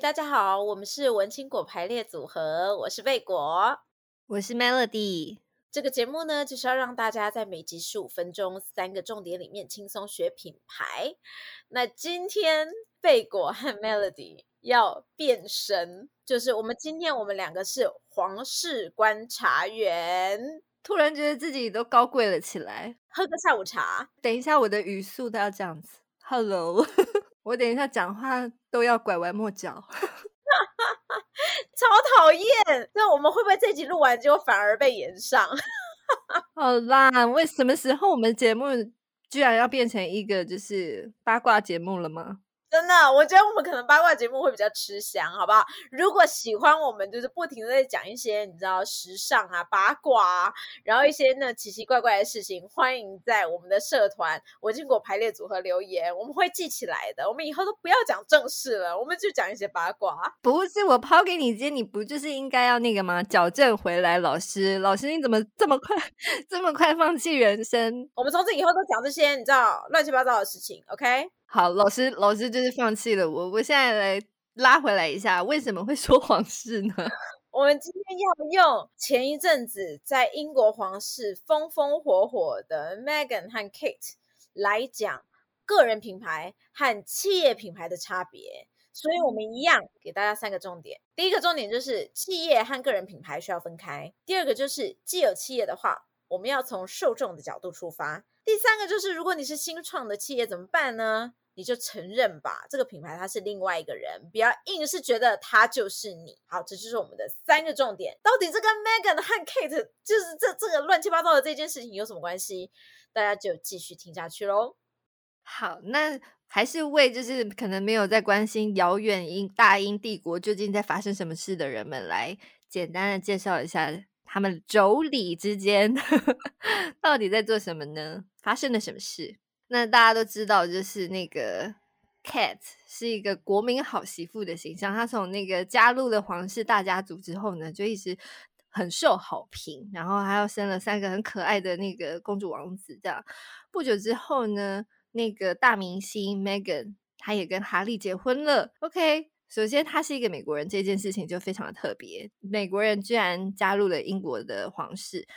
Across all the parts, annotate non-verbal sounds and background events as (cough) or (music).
大家好，我们是文青果排列组合，我是贝果，我是 Melody。这个节目呢，就是要让大家在每集十五分钟三个重点里面轻松学品牌。那今天贝果和 (laughs) Melody 要变身，就是我们今天我们两个是皇室观察员，突然觉得自己都高贵了起来。喝个下午茶，等一下我的语速都要这样子。Hello。(laughs) 我等一下讲话都要拐弯抹角，(laughs) 超讨厌！那我们会不会这集录完之后反而被延上？(laughs) 好啦，为什么时候我们节目居然要变成一个就是八卦节目了吗？真的，我觉得我们可能八卦节目会比较吃香，好不好？如果喜欢我们，就是不停的在讲一些你知道时尚啊、八卦啊，然后一些那奇奇怪怪的事情，欢迎在我们的社团“我经过排列组合”留言，我们会记起来的。我们以后都不要讲正事了，我们就讲一些八卦。不是我抛给你接，你不就是应该要那个吗？矫正回来，老师，老师你怎么这么快 (laughs) 这么快放弃人生？我们从此以后都讲这些你知道乱七八糟的事情，OK？好，老师，老师就是放弃了我。我现在来拉回来一下，为什么会 (laughs) 说皇室呢？(laughs) 我们今天要用前一阵子在英国皇室风风火火的 Meghan 和 Kate 来讲个人品牌和企业品牌的差别。所以，我们一样给大家三个重点。第一个重点就是企业和个人品牌需要分开。第二个就是既有企业的话，我们要从受众的角度出发。第三个就是，如果你是新创的企业怎么办呢？你就承认吧，这个品牌它是另外一个人，不要硬是觉得它就是你。好，这就是我们的三个重点。到底这跟 Megan 和 Kate 就是这这个乱七八糟的这件事情有什么关系？大家就继续听下去喽。好，那还是为就是可能没有在关心遥远英大英帝国究竟在发生什么事的人们来简单的介绍一下他们妯娌之间 (laughs) 到底在做什么呢？发生了什么事？那大家都知道，就是那个 Kate 是一个国民好媳妇的形象。她从那个加入了皇室大家族之后呢，就一直很受好评。然后还要生了三个很可爱的那个公主王子。这样不久之后呢，那个大明星 Megan 她也跟哈利结婚了。OK，首先她是一个美国人，这件事情就非常的特别。美国人居然加入了英国的皇室。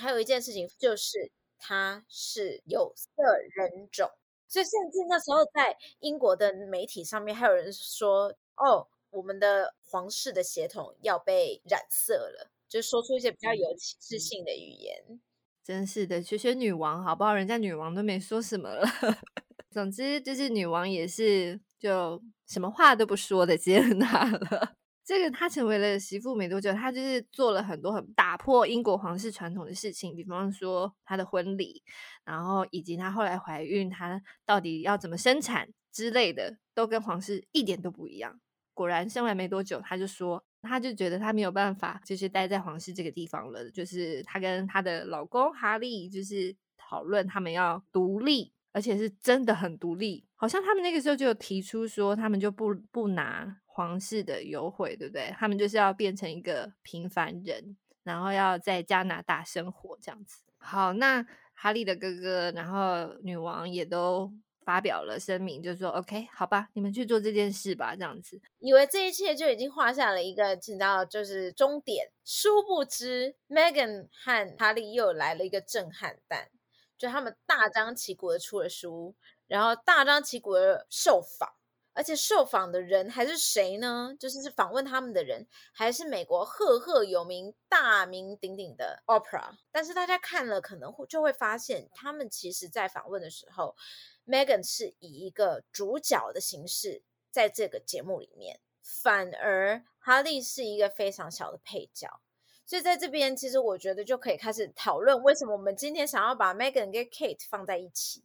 还有一件事情就是。他是有色人种，所以甚至那时候在英国的媒体上面还有人说：“哦，我们的皇室的血统要被染色了。”就说出一些比较有歧视性的语言。真是的，学学女王好不好？人家女王都没说什么了。(laughs) 总之就是女王也是就什么话都不说的接纳了。这个她成为了媳妇没多久，她就是做了很多很打破英国皇室传统的事情，比方说她的婚礼，然后以及她后来怀孕，她到底要怎么生产之类的，都跟皇室一点都不一样。果然生完没多久，她就说，她就觉得她没有办法，就是待在皇室这个地方了。就是她跟她的老公哈利，就是讨论他们要独立，而且是真的很独立。好像他们那个时候就有提出说，他们就不不拿。皇室的优惠，对不对？他们就是要变成一个平凡人，然后要在加拿大生活这样子。好，那哈利的哥哥，然后女王也都发表了声明，就说：“OK，好吧，你们去做这件事吧。”这样子，以为这一切就已经画下了一个，你知道，就是终点。殊不知 Megan 和哈利又来了一个震撼弹，就他们大张旗鼓的出了书，然后大张旗鼓的受访。而且受访的人还是谁呢？就是访问他们的人，还是美国赫赫有名、大名鼎鼎的 Opera。但是大家看了可能会就会发现，他们其实在访问的时候，Megan 是以一个主角的形式在这个节目里面，反而哈利是一个非常小的配角。所以在这边，其实我觉得就可以开始讨论，为什么我们今天想要把 Megan 跟 Kate 放在一起。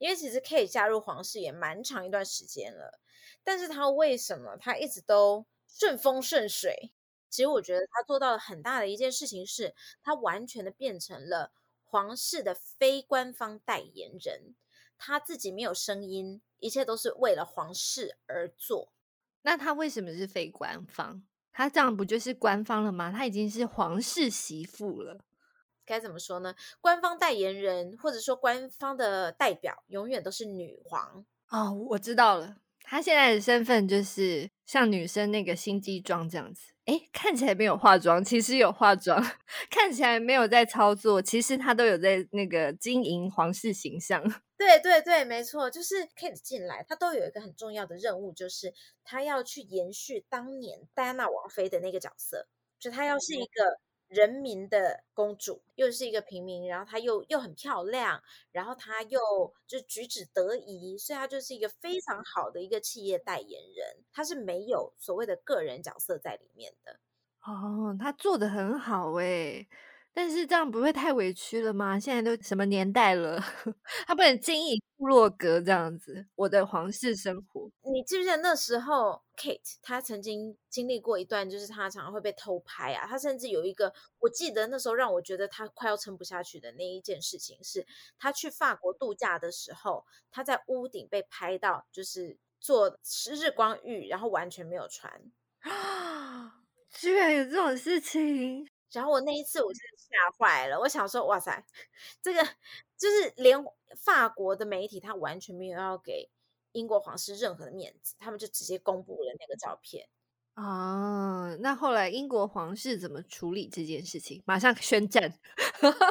因为其实 Kate 加入皇室也蛮长一段时间了，但是他为什么他一直都顺风顺水？其实我觉得他做到了很大的一件事情是，他完全的变成了皇室的非官方代言人，他自己没有声音，一切都是为了皇室而做。那他为什么是非官方？他这样不就是官方了吗？她已经是皇室媳妇了。该怎么说呢？官方代言人或者说官方的代表永远都是女皇。哦，我知道了，她现在的身份就是像女生那个心机妆这样子，哎，看起来没有化妆，其实有化妆；(laughs) 看起来没有在操作，其实她都有在那个经营皇室形象。对对对，没错，就是 Kate 进来，她都有一个很重要的任务，就是她要去延续当年戴安娜王妃的那个角色，就她要是一个。人民的公主，又是一个平民，然后她又又很漂亮，然后她又就举止得宜，所以她就是一个非常好的一个企业代言人。她是没有所谓的个人角色在里面的。哦，她做得很好诶。但是这样不会太委屈了吗？现在都什么年代了，(laughs) 他不能经营部落格这样子。我的皇室生活，你记不记得那时候，Kate 她曾经经历过一段，就是她常常会被偷拍啊。她甚至有一个，我记得那时候让我觉得她快要撑不下去的那一件事情，是她去法国度假的时候，她在屋顶被拍到，就是做日光浴，然后完全没有穿啊！(gasps) 居然有这种事情！然后我那一次我真的吓坏了，我想说，哇塞，这个就是连法国的媒体他完全没有要给英国皇室任何的面子，他们就直接公布了那个照片。啊，那后来英国皇室怎么处理这件事情？马上宣战。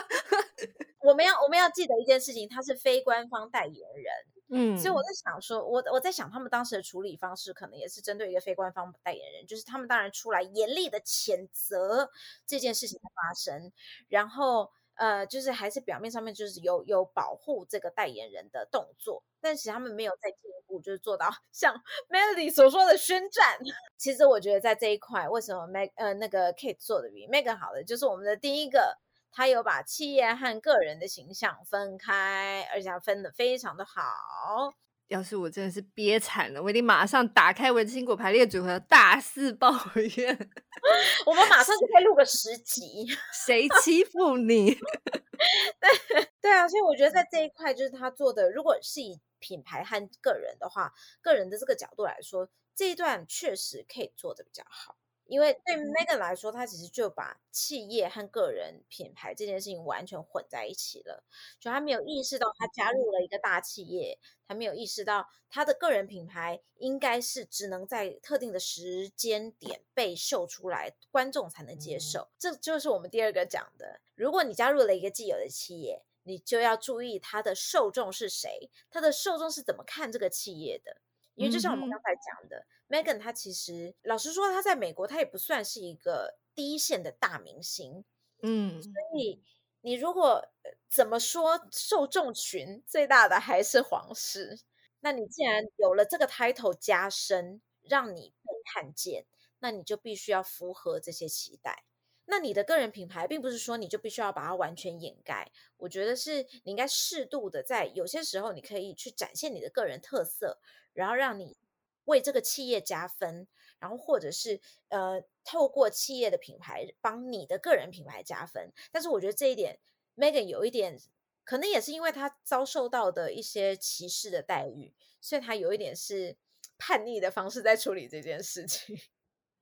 (laughs) 我们要我们要记得一件事情，他是非官方代言人。嗯，所以我在想说，我我在想，他们当时的处理方式可能也是针对一个非官方代言人，就是他们当然出来严厉的谴责这件事情的发生，然后呃，就是还是表面上面就是有有保护这个代言人的动作，但是他们没有再进一步就是做到像 Melody 所说的宣战。(laughs) 其实我觉得在这一块，为什么 Meg 呃那个 Kate 做的比 Megan 好的，就是我们的第一个。他有把企业和个人的形象分开，而且他分的非常的好。要是我真的是憋惨了，我一定马上打开文青果排列组合，大肆抱怨。(laughs) 我们马上就可以录个十集。(laughs) 谁欺负你？(laughs) 对对啊，所以我觉得在这一块，就是他做的，如果是以品牌和个人的话，个人的这个角度来说，这一段确实可以做的比较好。因为对 Meghan 来说，他其实就把企业和个人品牌这件事情完全混在一起了。就他没有意识到，他加入了一个大企业，他没有意识到他的个人品牌应该是只能在特定的时间点被秀出来，观众才能接受。这就是我们第二个讲的：如果你加入了一个既有的企业，你就要注意他的受众是谁，他的受众是怎么看这个企业的。因为就像我们刚才讲的。Meghan 她其实老实说，她在美国她也不算是一个第一线的大明星，嗯，所以你如果怎么说，受众群最大的还是皇室。那你既然有了这个 title 加身，让你被看见，那你就必须要符合这些期待。那你的个人品牌，并不是说你就必须要把它完全掩盖。我觉得是你应该适度的在有些时候，你可以去展现你的个人特色，然后让你。为这个企业加分，然后或者是呃，透过企业的品牌帮你的个人品牌加分。但是我觉得这一点，Megan 有一点，可能也是因为她遭受到的一些歧视的待遇，所以她有一点是叛逆的方式在处理这件事情。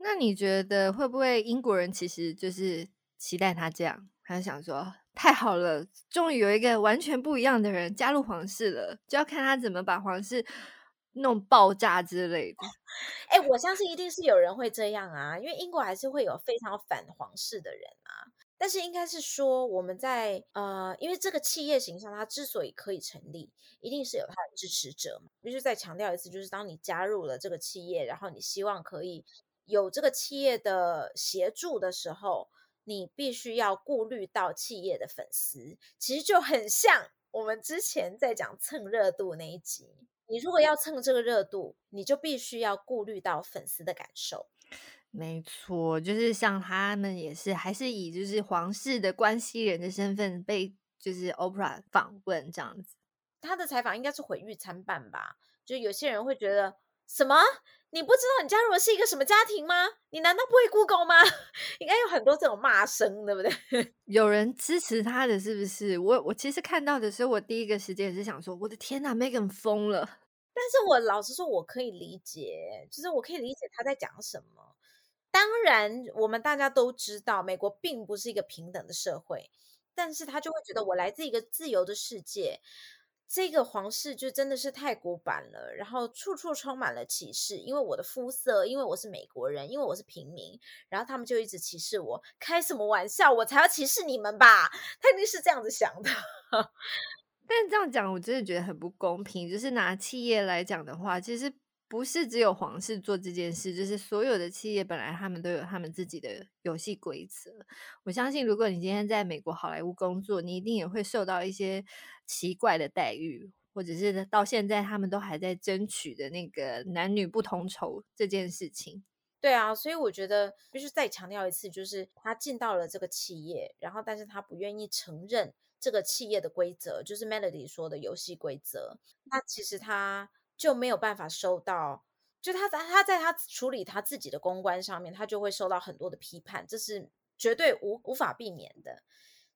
那你觉得会不会英国人其实就是期待他这样？他想说太好了，终于有一个完全不一样的人加入皇室了，就要看他怎么把皇室。弄爆炸之类的，(laughs) 哎、我相信一定是有人会这样啊，因为英国还是会有非常反皇室的人啊。但是应该是说，我们在呃，因为这个企业形象它之所以可以成立，一定是有它的支持者嘛。必须再强调一次，就是当你加入了这个企业，然后你希望可以有这个企业的协助的时候，你必须要顾虑到企业的粉丝。其实就很像我们之前在讲蹭热度那一集。你如果要蹭这个热度，你就必须要顾虑到粉丝的感受。没错，就是像他们也是，还是以就是皇室的关系人的身份被就是 Oprah 访问这样子。他的采访应该是毁誉参半吧？就有些人会觉得什么？你不知道你加入的是一个什么家庭吗？你难道不会 Google 吗？(laughs) 应该有很多这种骂声，对不对？(laughs) 有人支持他的是不是？我我其实看到的时候，我第一个时间也是想说，我的天哪，Meghan 疯了。但是我老实说，我可以理解，就是我可以理解他在讲什么。当然，我们大家都知道，美国并不是一个平等的社会，但是他就会觉得我来自一个自由的世界。这个皇室就真的是太古板了，然后处处充满了歧视，因为我的肤色，因为我是美国人，因为我是平民，然后他们就一直歧视我。开什么玩笑，我才要歧视你们吧？他一定是这样子想的。(laughs) 但这样讲，我真的觉得很不公平。就是拿企业来讲的话，其实不是只有皇室做这件事，就是所有的企业本来他们都有他们自己的游戏规则。我相信，如果你今天在美国好莱坞工作，你一定也会受到一些。奇怪的待遇，或者是到现在他们都还在争取的那个男女不同酬这件事情。对啊，所以我觉得必须再强调一次，就是他进到了这个企业，然后但是他不愿意承认这个企业的规则，就是 Melody 说的游戏规则。那其实他就没有办法收到，就他在他在他处理他自己的公关上面，他就会受到很多的批判，这是绝对无无法避免的。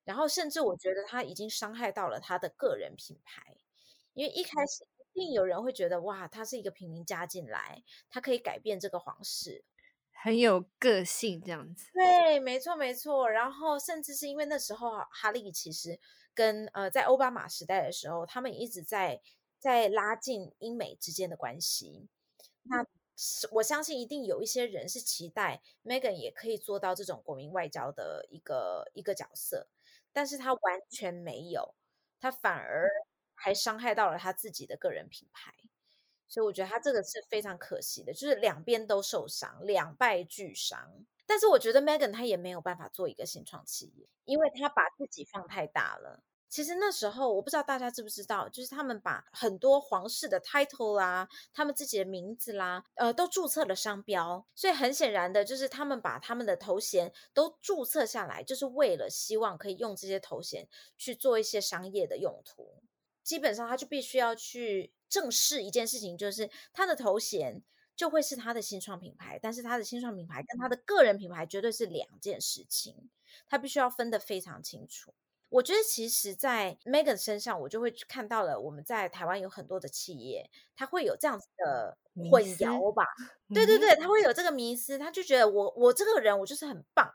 然后，甚至我觉得他已经伤害到了他的个人品牌，因为一开始一定有人会觉得，哇，他是一个平民加进来，他可以改变这个皇室，很有个性这样子。对，没错，没错。然后，甚至是因为那时候哈利其实跟呃，在奥巴马时代的时候，他们一直在在拉近英美之间的关系。那我相信一定有一些人是期待 Meghan 也可以做到这种国民外交的一个一个角色。但是他完全没有，他反而还伤害到了他自己的个人品牌，所以我觉得他这个是非常可惜的，就是两边都受伤，两败俱伤。但是我觉得 Meghan 他也没有办法做一个新创企业，因为他把自己放太大了。其实那时候我不知道大家知不知道，就是他们把很多皇室的 title 啦，他们自己的名字啦，呃，都注册了商标。所以很显然的，就是他们把他们的头衔都注册下来，就是为了希望可以用这些头衔去做一些商业的用途。基本上他就必须要去正视一件事情，就是他的头衔就会是他的新创品牌，但是他的新创品牌跟他的个人品牌绝对是两件事情，他必须要分得非常清楚。我觉得其实，在 Meghan 身上，我就会看到了我们在台湾有很多的企业，他会有这样子的混淆吧？对对对，他会有这个迷思，他就觉得我我这个人我就是很棒，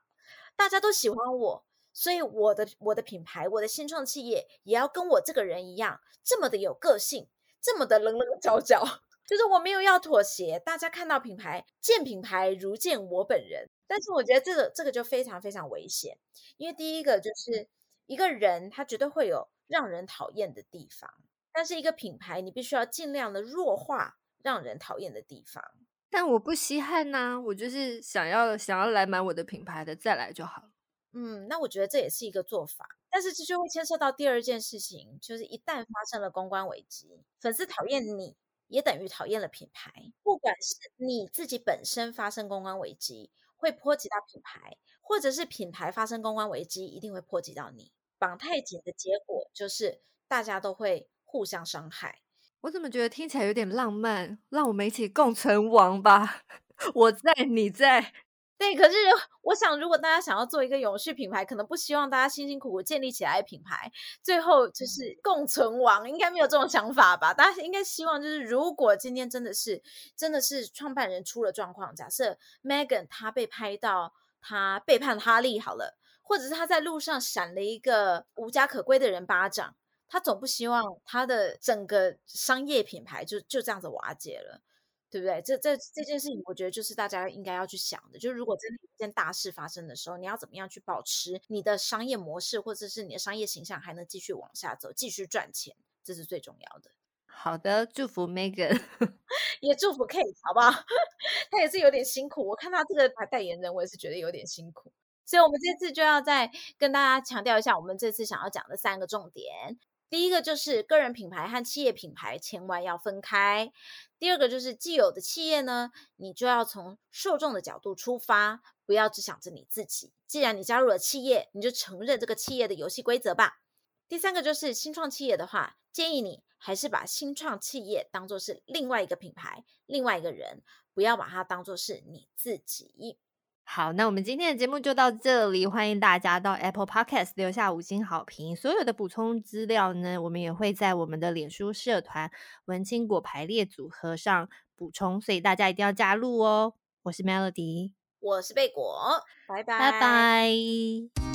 大家都喜欢我，所以我的我的品牌，我的新创企业也要跟我这个人一样，这么的有个性，这么的棱棱角角，就是我没有要妥协，大家看到品牌见品牌如见我本人。但是我觉得这个这个就非常非常危险，因为第一个就是。一个人他绝对会有让人讨厌的地方，但是一个品牌你必须要尽量的弱化让人讨厌的地方。但我不稀罕呐、啊，我就是想要想要来买我的品牌的再来就好。嗯，那我觉得这也是一个做法，但是这就会牵涉到第二件事情，就是一旦发生了公关危机，粉丝讨厌你也等于讨厌了品牌。不管是你自己本身发生公关危机，会波及到品牌，或者是品牌发生公关危机，一定会波及到你。绑太紧的结果就是大家都会互相伤害。我怎么觉得听起来有点浪漫？让我们一起共存亡吧！(laughs) 我在，你在。对，可是我想，如果大家想要做一个永续品牌，可能不希望大家辛辛苦苦建立起来的品牌，最后就是共存亡，应该没有这种想法吧？大家应该希望，就是如果今天真的是真的是创办人出了状况，假设 Meghan 他被拍到他背叛哈利，好了。或者是他在路上闪了一个无家可归的人巴掌，他总不希望他的整个商业品牌就就这样子瓦解了，对不对？这这这件事情，我觉得就是大家应该要去想的，就是如果真的有一件大事发生的时候，你要怎么样去保持你的商业模式，或者是你的商业形象还能继续往下走，继续赚钱，这是最重要的。好的，祝福 Meghan，(laughs) 也祝福 Kate，好不好？(laughs) 他也是有点辛苦，我看他这个牌代言人，我也是觉得有点辛苦。所以，我们这次就要再跟大家强调一下，我们这次想要讲的三个重点。第一个就是个人品牌和企业品牌千万要分开。第二个就是既有的企业呢，你就要从受众的角度出发，不要只想着你自己。既然你加入了企业，你就承认这个企业的游戏规则吧。第三个就是新创企业的话，建议你还是把新创企业当作是另外一个品牌，另外一个人，不要把它当作是你自己。好，那我们今天的节目就到这里，欢迎大家到 Apple Podcast 留下五星好评。所有的补充资料呢，我们也会在我们的脸书社团“文青果排列组合”上补充，所以大家一定要加入哦。我是 Melody，我是贝果，拜拜，拜拜。